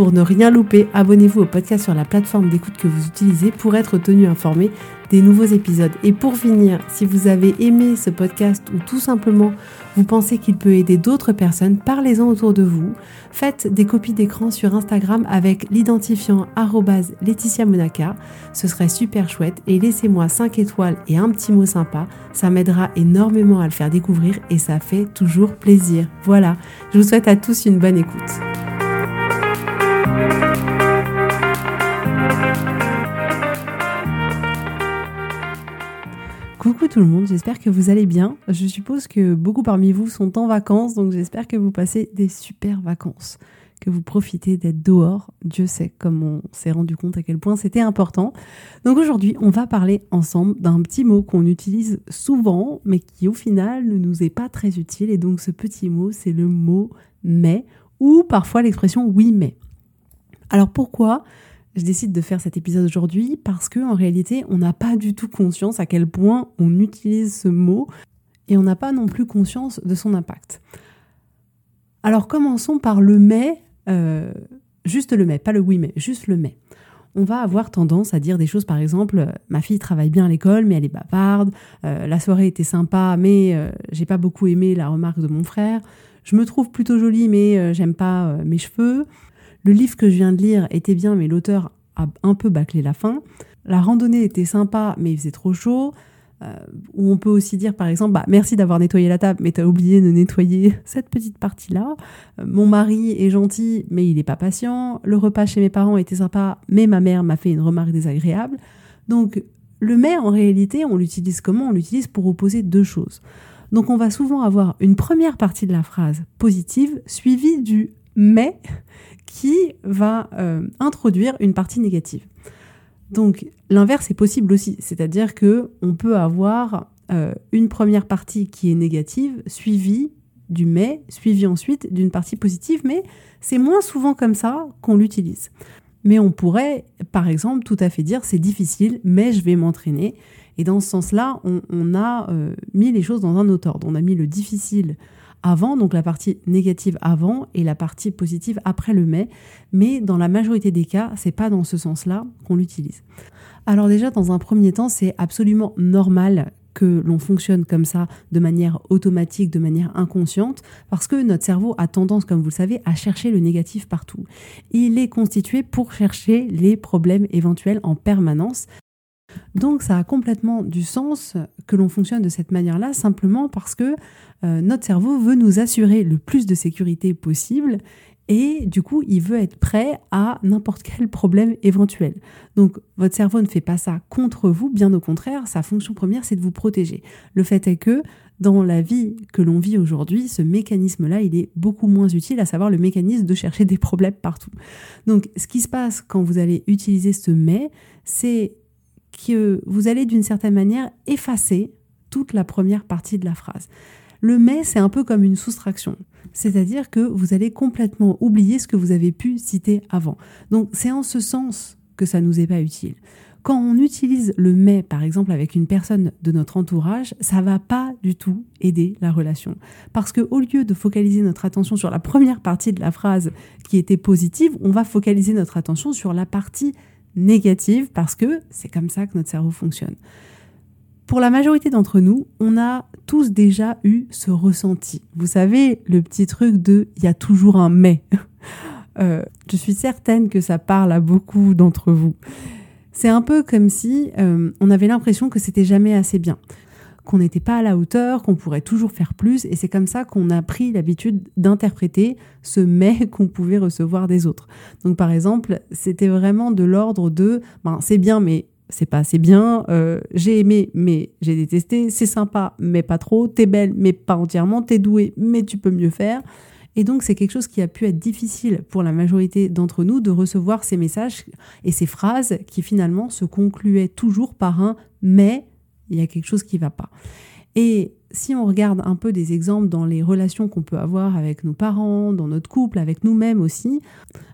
Pour ne rien louper, abonnez-vous au podcast sur la plateforme d'écoute que vous utilisez pour être tenu informé des nouveaux épisodes. Et pour finir, si vous avez aimé ce podcast ou tout simplement vous pensez qu'il peut aider d'autres personnes, parlez-en autour de vous. Faites des copies d'écran sur Instagram avec l'identifiant Laetitia Monaca. Ce serait super chouette et laissez-moi 5 étoiles et un petit mot sympa. Ça m'aidera énormément à le faire découvrir et ça fait toujours plaisir. Voilà, je vous souhaite à tous une bonne écoute. Coucou tout le monde, j'espère que vous allez bien. Je suppose que beaucoup parmi vous sont en vacances, donc j'espère que vous passez des super vacances, que vous profitez d'être dehors. Dieu sait comme on s'est rendu compte à quel point c'était important. Donc aujourd'hui, on va parler ensemble d'un petit mot qu'on utilise souvent, mais qui au final ne nous est pas très utile. Et donc ce petit mot, c'est le mot mais, ou parfois l'expression oui mais. Alors pourquoi je décide de faire cet épisode aujourd'hui? Parce que en réalité, on n'a pas du tout conscience à quel point on utilise ce mot et on n'a pas non plus conscience de son impact. Alors commençons par le mais, euh, juste le mais, pas le oui mais, juste le mais. On va avoir tendance à dire des choses, par exemple, ma fille travaille bien à l'école, mais elle est bavarde. Euh, la soirée était sympa, mais euh, j'ai pas beaucoup aimé la remarque de mon frère. Je me trouve plutôt jolie, mais j'aime pas mes cheveux. Le livre que je viens de lire était bien, mais l'auteur a un peu bâclé la fin. La randonnée était sympa, mais il faisait trop chaud. Euh, ou on peut aussi dire par exemple bah, merci d'avoir nettoyé la table mais t'as oublié de nettoyer cette petite partie là euh, mon mari est gentil mais il n'est pas patient. Le repas chez mes parents était sympa mais ma mère m'a fait une remarque désagréable. Donc le mais en réalité on l'utilise comment? On l'utilise pour opposer deux choses. Donc on va souvent avoir une première partie de la phrase positive suivie du mais qui va euh, introduire une partie négative. Donc l'inverse est possible aussi, c'est-à-dire que on peut avoir euh, une première partie qui est négative suivie du mais, suivie ensuite d'une partie positive, mais c'est moins souvent comme ça qu'on l'utilise. Mais on pourrait, par exemple, tout à fait dire c'est difficile, mais je vais m'entraîner. Et dans ce sens-là, on, a euh, mis les choses dans un autre ordre. On a mis le difficile avant, donc la partie négative avant et la partie positive après le mais. Mais dans la majorité des cas, c'est pas dans ce sens-là qu'on l'utilise. Alors déjà, dans un premier temps, c'est absolument normal que l'on fonctionne comme ça de manière automatique, de manière inconsciente, parce que notre cerveau a tendance, comme vous le savez, à chercher le négatif partout. Il est constitué pour chercher les problèmes éventuels en permanence. Donc ça a complètement du sens que l'on fonctionne de cette manière-là, simplement parce que euh, notre cerveau veut nous assurer le plus de sécurité possible et du coup, il veut être prêt à n'importe quel problème éventuel. Donc, votre cerveau ne fait pas ça contre vous, bien au contraire, sa fonction première, c'est de vous protéger. Le fait est que dans la vie que l'on vit aujourd'hui, ce mécanisme-là, il est beaucoup moins utile, à savoir le mécanisme de chercher des problèmes partout. Donc, ce qui se passe quand vous allez utiliser ce mais, c'est que vous allez d'une certaine manière effacer toute la première partie de la phrase. Le mais, c'est un peu comme une soustraction. C'est-à-dire que vous allez complètement oublier ce que vous avez pu citer avant. Donc c'est en ce sens que ça nous est pas utile. Quand on utilise le mais, par exemple, avec une personne de notre entourage, ça va pas du tout aider la relation. Parce que au lieu de focaliser notre attention sur la première partie de la phrase qui était positive, on va focaliser notre attention sur la partie négative parce que c'est comme ça que notre cerveau fonctionne. Pour la majorité d'entre nous, on a tous déjà eu ce ressenti. Vous savez, le petit truc de il y a toujours un mais. Euh, je suis certaine que ça parle à beaucoup d'entre vous. C'est un peu comme si euh, on avait l'impression que c'était jamais assez bien, qu'on n'était pas à la hauteur, qu'on pourrait toujours faire plus, et c'est comme ça qu'on a pris l'habitude d'interpréter ce mais qu'on pouvait recevoir des autres. Donc par exemple, c'était vraiment de l'ordre de ben, c'est bien, mais c'est pas assez bien, euh, j'ai aimé mais j'ai détesté, c'est sympa mais pas trop, t'es belle mais pas entièrement, t'es douée mais tu peux mieux faire. Et donc, c'est quelque chose qui a pu être difficile pour la majorité d'entre nous de recevoir ces messages et ces phrases qui finalement se concluaient toujours par un mais il y a quelque chose qui ne va pas. Et si on regarde un peu des exemples dans les relations qu'on peut avoir avec nos parents, dans notre couple, avec nous-mêmes aussi,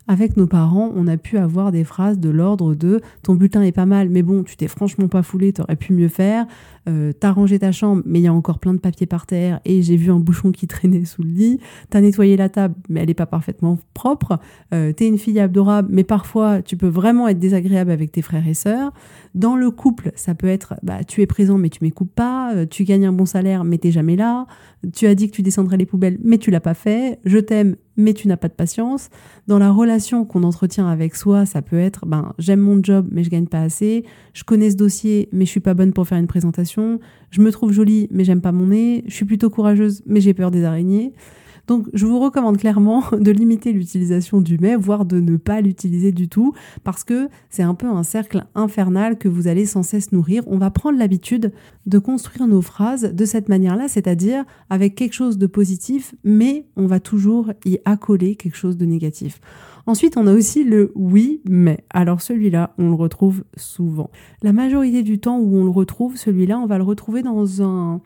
avec nos parents, on a pu avoir des phrases de l'ordre de ton bulletin est pas mal, mais bon, tu t'es franchement pas foulé, t'aurais pu mieux faire. Euh, t'as rangé ta chambre, mais il y a encore plein de papiers par terre et j'ai vu un bouchon qui traînait sous le lit. T'as nettoyé la table, mais elle n'est pas parfaitement propre. Euh, T'es une fille adorable, mais parfois tu peux vraiment être désagréable avec tes frères et sœurs. Dans le couple, ça peut être bah, tu es présent, mais tu m'écoutes pas. Euh, tu gagnes un bon salaire, mais t'es jamais là. Tu as dit que tu descendrais les poubelles, mais tu l'as pas fait. Je t'aime, mais tu n'as pas de patience. Dans la relation qu'on entretient avec soi, ça peut être ben j'aime mon job mais je gagne pas assez, je connais ce dossier mais je suis pas bonne pour faire une présentation, je me trouve jolie mais j'aime pas mon nez, je suis plutôt courageuse mais j'ai peur des araignées. Donc je vous recommande clairement de limiter l'utilisation du mais, voire de ne pas l'utiliser du tout, parce que c'est un peu un cercle infernal que vous allez sans cesse nourrir. On va prendre l'habitude de construire nos phrases de cette manière-là, c'est-à-dire avec quelque chose de positif, mais on va toujours y accoler quelque chose de négatif. Ensuite, on a aussi le oui, mais. Alors celui-là, on le retrouve souvent. La majorité du temps où on le retrouve, celui-là, on va le retrouver dans un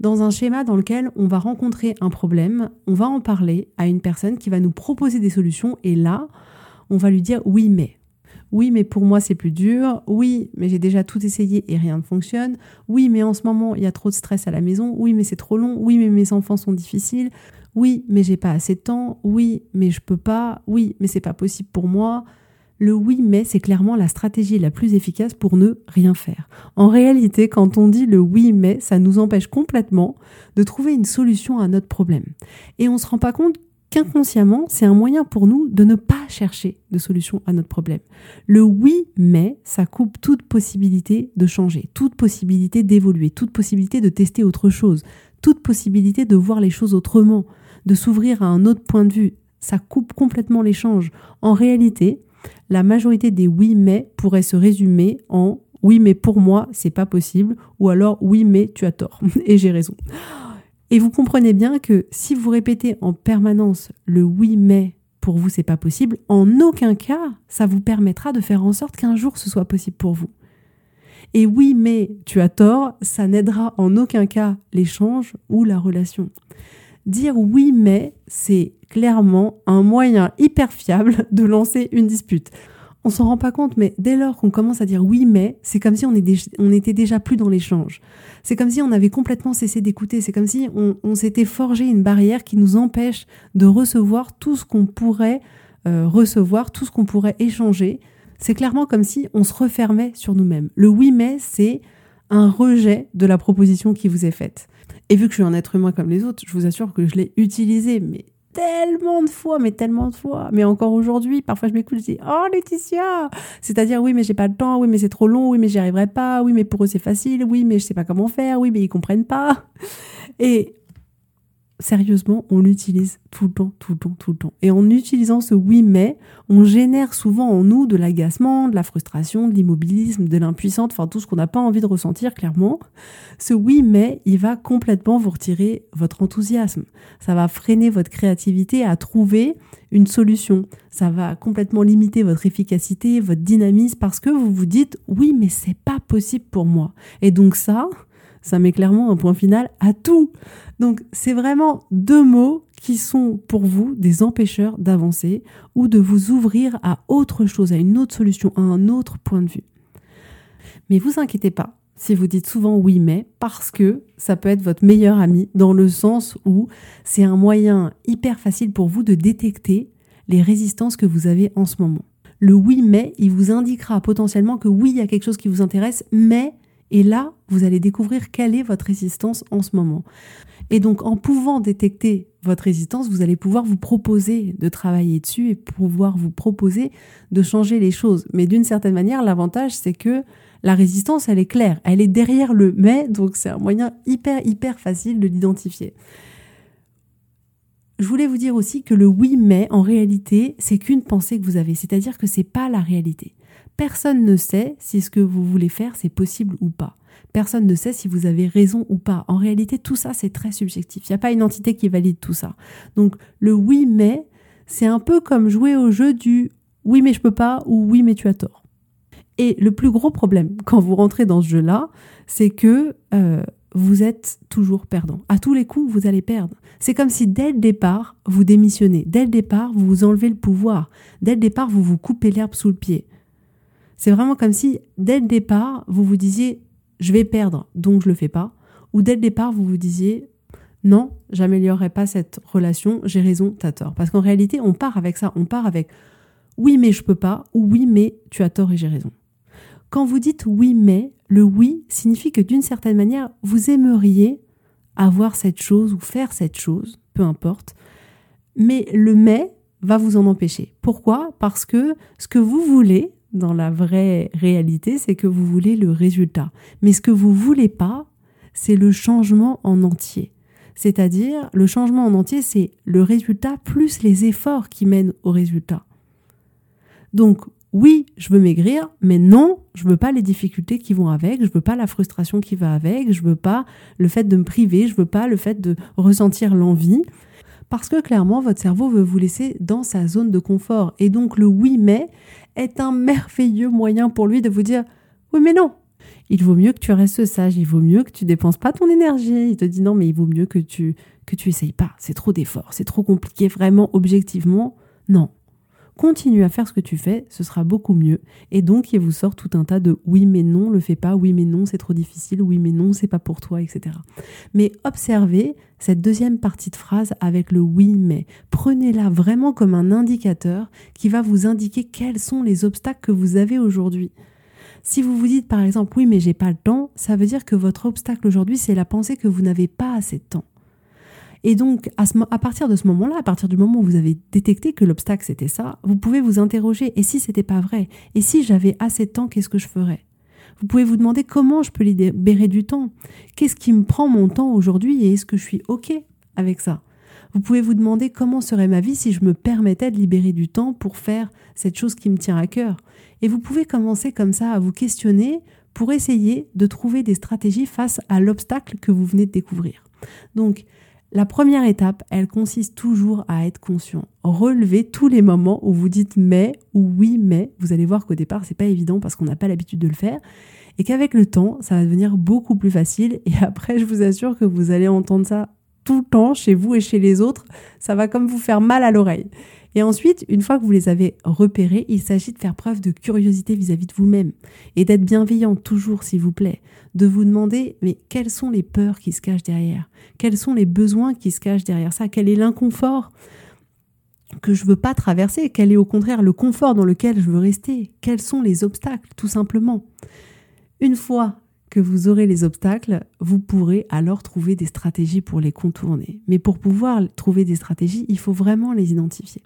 dans un schéma dans lequel on va rencontrer un problème, on va en parler à une personne qui va nous proposer des solutions et là, on va lui dire oui mais. Oui, mais pour moi, c'est plus dur. Oui, mais j'ai déjà tout essayé et rien ne fonctionne. Oui, mais en ce moment, il y a trop de stress à la maison. Oui, mais c'est trop long. Oui, mais mes enfants sont difficiles. Oui, mais j'ai pas assez de temps. Oui, mais je peux pas. Oui, mais c'est pas possible pour moi. Le oui mais, c'est clairement la stratégie la plus efficace pour ne rien faire. En réalité, quand on dit le oui mais, ça nous empêche complètement de trouver une solution à notre problème. Et on ne se rend pas compte qu'inconsciemment, c'est un moyen pour nous de ne pas chercher de solution à notre problème. Le oui mais, ça coupe toute possibilité de changer, toute possibilité d'évoluer, toute possibilité de tester autre chose, toute possibilité de voir les choses autrement, de s'ouvrir à un autre point de vue. Ça coupe complètement l'échange. En réalité, la majorité des oui mais pourraient se résumer en oui mais pour moi c'est pas possible ou alors oui mais tu as tort et j'ai raison. Et vous comprenez bien que si vous répétez en permanence le oui mais pour vous c'est pas possible, en aucun cas ça vous permettra de faire en sorte qu'un jour ce soit possible pour vous. Et oui mais tu as tort, ça n'aidera en aucun cas l'échange ou la relation. Dire oui mais, c'est clairement un moyen hyper fiable de lancer une dispute. On s'en rend pas compte, mais dès lors qu'on commence à dire oui mais, c'est comme si on, était déjà plus dans l'échange. C'est comme si on avait complètement cessé d'écouter. C'est comme si on, s'était forgé une barrière qui nous empêche de recevoir tout ce qu'on pourrait euh, recevoir, tout ce qu'on pourrait échanger. C'est clairement comme si on se refermait sur nous-mêmes. Le oui mais, c'est un rejet de la proposition qui vous est faite. Et vu que je suis un être humain comme les autres, je vous assure que je l'ai utilisé, mais tellement de fois, mais tellement de fois. Mais encore aujourd'hui, parfois je m'écoute, je dis Oh Laetitia C'est-à-dire, oui, mais j'ai pas le temps, oui, mais c'est trop long, oui, mais j'y arriverai pas, oui, mais pour eux c'est facile, oui, mais je sais pas comment faire, oui, mais ils comprennent pas. Et sérieusement, on l'utilise tout le temps, tout le temps, tout le temps. Et en utilisant ce oui mais, on génère souvent en nous de l'agacement, de la frustration, de l'immobilisme, de l'impuissance, enfin tout ce qu'on n'a pas envie de ressentir clairement. Ce oui mais, il va complètement vous retirer votre enthousiasme. Ça va freiner votre créativité à trouver une solution. Ça va complètement limiter votre efficacité, votre dynamisme parce que vous vous dites oui mais c'est pas possible pour moi. Et donc ça, ça met clairement un point final à tout. Donc c'est vraiment deux mots qui sont pour vous des empêcheurs d'avancer ou de vous ouvrir à autre chose, à une autre solution, à un autre point de vue. Mais vous inquiétez pas si vous dites souvent oui mais parce que ça peut être votre meilleur ami dans le sens où c'est un moyen hyper facile pour vous de détecter les résistances que vous avez en ce moment. Le oui mais, il vous indiquera potentiellement que oui, il y a quelque chose qui vous intéresse, mais et là, vous allez découvrir quelle est votre résistance en ce moment. Et donc, en pouvant détecter votre résistance, vous allez pouvoir vous proposer de travailler dessus et pouvoir vous proposer de changer les choses. Mais d'une certaine manière, l'avantage, c'est que la résistance, elle est claire. Elle est derrière le mais, donc c'est un moyen hyper, hyper facile de l'identifier. Je voulais vous dire aussi que le oui mais, en réalité, c'est qu'une pensée que vous avez. C'est-à-dire que c'est pas la réalité. Personne ne sait si ce que vous voulez faire, c'est possible ou pas. Personne ne sait si vous avez raison ou pas. En réalité, tout ça, c'est très subjectif. Il n'y a pas une entité qui valide tout ça. Donc, le oui mais, c'est un peu comme jouer au jeu du oui mais je peux pas ou oui mais tu as tort. Et le plus gros problème quand vous rentrez dans ce jeu-là, c'est que euh, vous êtes toujours perdant. À tous les coups, vous allez perdre. C'est comme si dès le départ, vous démissionnez. Dès le départ, vous vous enlevez le pouvoir. Dès le départ, vous vous coupez l'herbe sous le pied. C'est vraiment comme si, dès le départ, vous vous disiez je vais perdre, donc je le fais pas. Ou dès le départ, vous vous disiez non, j'améliorerai pas cette relation, j'ai raison, t'as tort. Parce qu'en réalité, on part avec ça, on part avec oui, mais je peux pas, ou oui, mais tu as tort et j'ai raison. Quand vous dites oui, mais, le oui signifie que d'une certaine manière, vous aimeriez avoir cette chose ou faire cette chose, peu importe, mais le mais va vous en empêcher. Pourquoi? Parce que ce que vous voulez dans la vraie réalité, c'est que vous voulez le résultat. Mais ce que vous voulez pas, c'est le changement en entier. C'est-à-dire, le changement en entier, c'est le résultat plus les efforts qui mènent au résultat. Donc, oui, je veux maigrir, mais non, je veux pas les difficultés qui vont avec, je veux pas la frustration qui va avec, je veux pas le fait de me priver, je veux pas le fait de ressentir l'envie. Parce que clairement, votre cerveau veut vous laisser dans sa zone de confort. Et donc, le oui, mais est un merveilleux moyen pour lui de vous dire oui, mais non. Il vaut mieux que tu restes sage, il vaut mieux que tu dépenses pas ton énergie. Il te dit non, mais il vaut mieux que tu que tu essayes pas. C'est trop d'efforts, c'est trop compliqué, vraiment, objectivement. Non, continue à faire ce que tu fais, ce sera beaucoup mieux. Et donc, il vous sort tout un tas de oui, mais non, le fais pas, oui, mais non, c'est trop difficile, oui, mais non, c'est pas pour toi, etc. Mais observez cette deuxième partie de phrase avec le oui, mais. Prenez-la vraiment comme un indicateur qui va vous indiquer quels sont les obstacles que vous avez aujourd'hui. Si vous vous dites par exemple oui mais j'ai pas le temps, ça veut dire que votre obstacle aujourd'hui c'est la pensée que vous n'avez pas assez de temps. Et donc, à, partir de ce moment-là, à partir du moment où vous avez détecté que l'obstacle c'était ça, vous pouvez vous interroger et si c'était pas vrai Et si j'avais assez de temps, qu'est-ce que je ferais? Vous pouvez vous demander comment je peux libérer du temps Qu'est-ce qui me prend mon temps aujourd'hui et est-ce que je suis OK avec ça? Vous pouvez vous demander comment serait ma vie si je me permettais de libérer du temps pour faire cette chose qui me tient à cœur. Et vous pouvez commencer comme ça à vous questionner pour essayer de trouver des stratégies face à l'obstacle que vous venez de découvrir. Donc, la première étape, elle consiste toujours à être conscient. Relevez tous les moments où vous dites mais ou oui mais. Vous allez voir qu'au départ, c'est pas évident parce qu'on n'a pas l'habitude de le faire et qu'avec le temps, ça va devenir beaucoup plus facile et après, je vous assure que vous allez entendre ça tout le temps chez vous et chez les autres. Ça va comme vous faire mal à l'oreille. Et ensuite, une fois que vous les avez repérés, il s'agit de faire preuve de curiosité vis-à-vis de vous-même et d'être bienveillant toujours, s'il vous plaît. De vous demander, mais quelles sont les peurs qui se cachent derrière? Quels sont les besoins qui se cachent derrière ça? Quel est l'inconfort que je veux pas traverser? Quel est au contraire le confort dans lequel je veux rester? Quels sont les obstacles, tout simplement? Une fois que vous aurez les obstacles, vous pourrez alors trouver des stratégies pour les contourner. Mais pour pouvoir trouver des stratégies, il faut vraiment les identifier.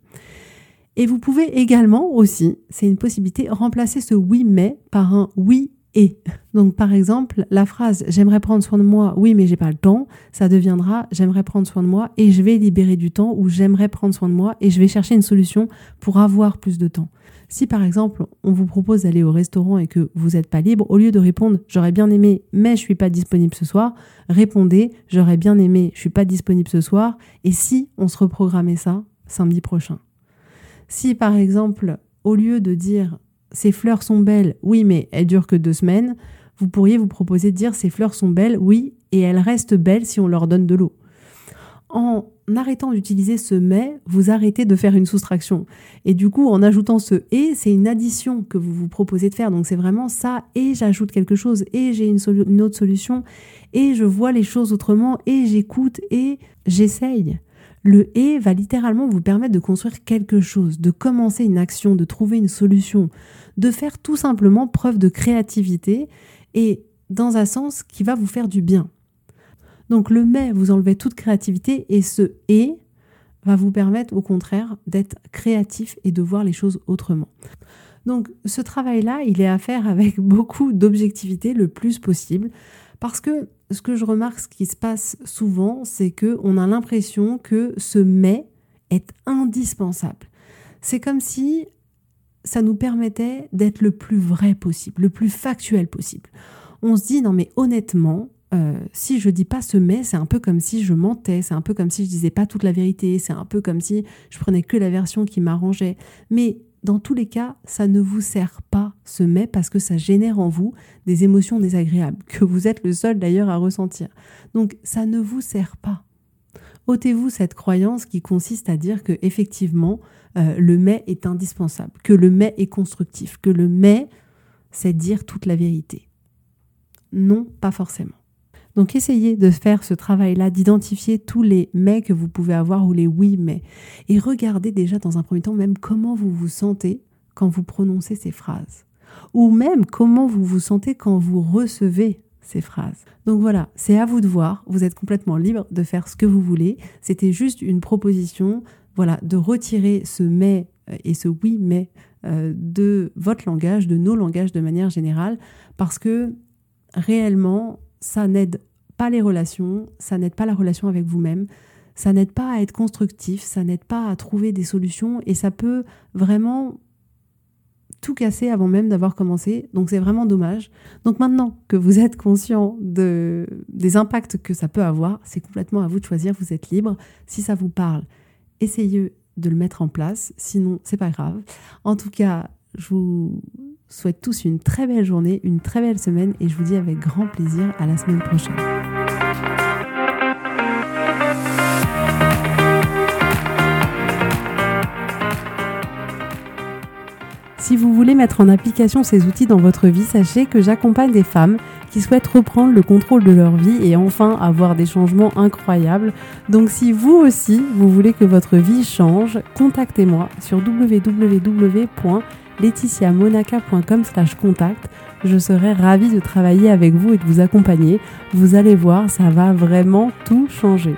Et vous pouvez également aussi, c'est une possibilité, remplacer ce oui mais par un oui et. Donc par exemple, la phrase j'aimerais prendre soin de moi, oui mais j'ai pas le temps, ça deviendra j'aimerais prendre soin de moi et je vais libérer du temps ou j'aimerais prendre soin de moi et je vais chercher une solution pour avoir plus de temps. Si par exemple on vous propose d'aller au restaurant et que vous n'êtes pas libre, au lieu de répondre j'aurais bien aimé mais je suis pas disponible ce soir, répondez j'aurais bien aimé, je suis pas disponible ce soir et si on se reprogrammait ça samedi prochain. Si par exemple au lieu de dire ces fleurs sont belles, oui mais elles durent que deux semaines, vous pourriez vous proposer de dire ces fleurs sont belles, oui, et elles restent belles si on leur donne de l'eau. En arrêtant d'utiliser ce mais, vous arrêtez de faire une soustraction. Et du coup, en ajoutant ce et, c'est une addition que vous vous proposez de faire. Donc c'est vraiment ça, et j'ajoute quelque chose, et j'ai une, autre solution, et je vois les choses autrement, et j'écoute, et j'essaye. Le et va littéralement vous permettre de construire quelque chose, de commencer une action, de trouver une solution, de faire tout simplement preuve de créativité, et dans un sens qui va vous faire du bien. Donc le mais, vous enlevez toute créativité et ce et va vous permettre au contraire d'être créatif et de voir les choses autrement. Donc ce travail-là, il est à faire avec beaucoup d'objectivité le plus possible parce que ce que je remarque, ce qui se passe souvent, c'est que on a l'impression que ce mais est indispensable. C'est comme si ça nous permettait d'être le plus vrai possible, le plus factuel possible. On se dit, non mais honnêtement, euh, si je dis pas ce mais, c'est un peu comme si je mentais, c'est un peu comme si je disais pas toute la vérité, c'est un peu comme si je prenais que la version qui m'arrangeait. Mais dans tous les cas, ça ne vous sert pas ce mais parce que ça génère en vous des émotions désagréables que vous êtes le seul d'ailleurs à ressentir. Donc ça ne vous sert pas. Ôtez-vous cette croyance qui consiste à dire que effectivement euh, le mais est indispensable, que le mais est constructif, que le mais c'est dire toute la vérité. Non, pas forcément. Donc essayez de faire ce travail-là, d'identifier tous les mais que vous pouvez avoir ou les oui mais. Et regardez déjà dans un premier temps même comment vous vous sentez quand vous prononcez ces phrases. Ou même comment vous vous sentez quand vous recevez ces phrases. Donc voilà, c'est à vous de voir, vous êtes complètement libre de faire ce que vous voulez. C'était juste une proposition, voilà, de retirer ce mais euh, et ce oui mais euh, de votre langage, de nos langages de manière générale, parce que réellement, ça n'aide pas les relations, ça n'aide pas la relation avec vous-même, ça n'aide pas à être constructif, ça n'aide pas à trouver des solutions et ça peut vraiment tout casser avant même d'avoir commencé. Donc c'est vraiment dommage. Donc maintenant que vous êtes conscient de, des impacts que ça peut avoir, c'est complètement à vous de choisir, vous êtes libre. Si ça vous parle, essayez de le mettre en place, sinon c'est pas grave. En tout cas, je vous souhaite tous une très belle journée, une très belle semaine et je vous dis avec grand plaisir à la semaine prochaine. Si vous voulez mettre en application ces outils dans votre vie, sachez que j'accompagne des femmes qui souhaitent reprendre le contrôle de leur vie et enfin avoir des changements incroyables. Donc si vous aussi, vous voulez que votre vie change, contactez-moi sur www laetitiamonaca.com slash contact. Je serai ravie de travailler avec vous et de vous accompagner. Vous allez voir, ça va vraiment tout changer.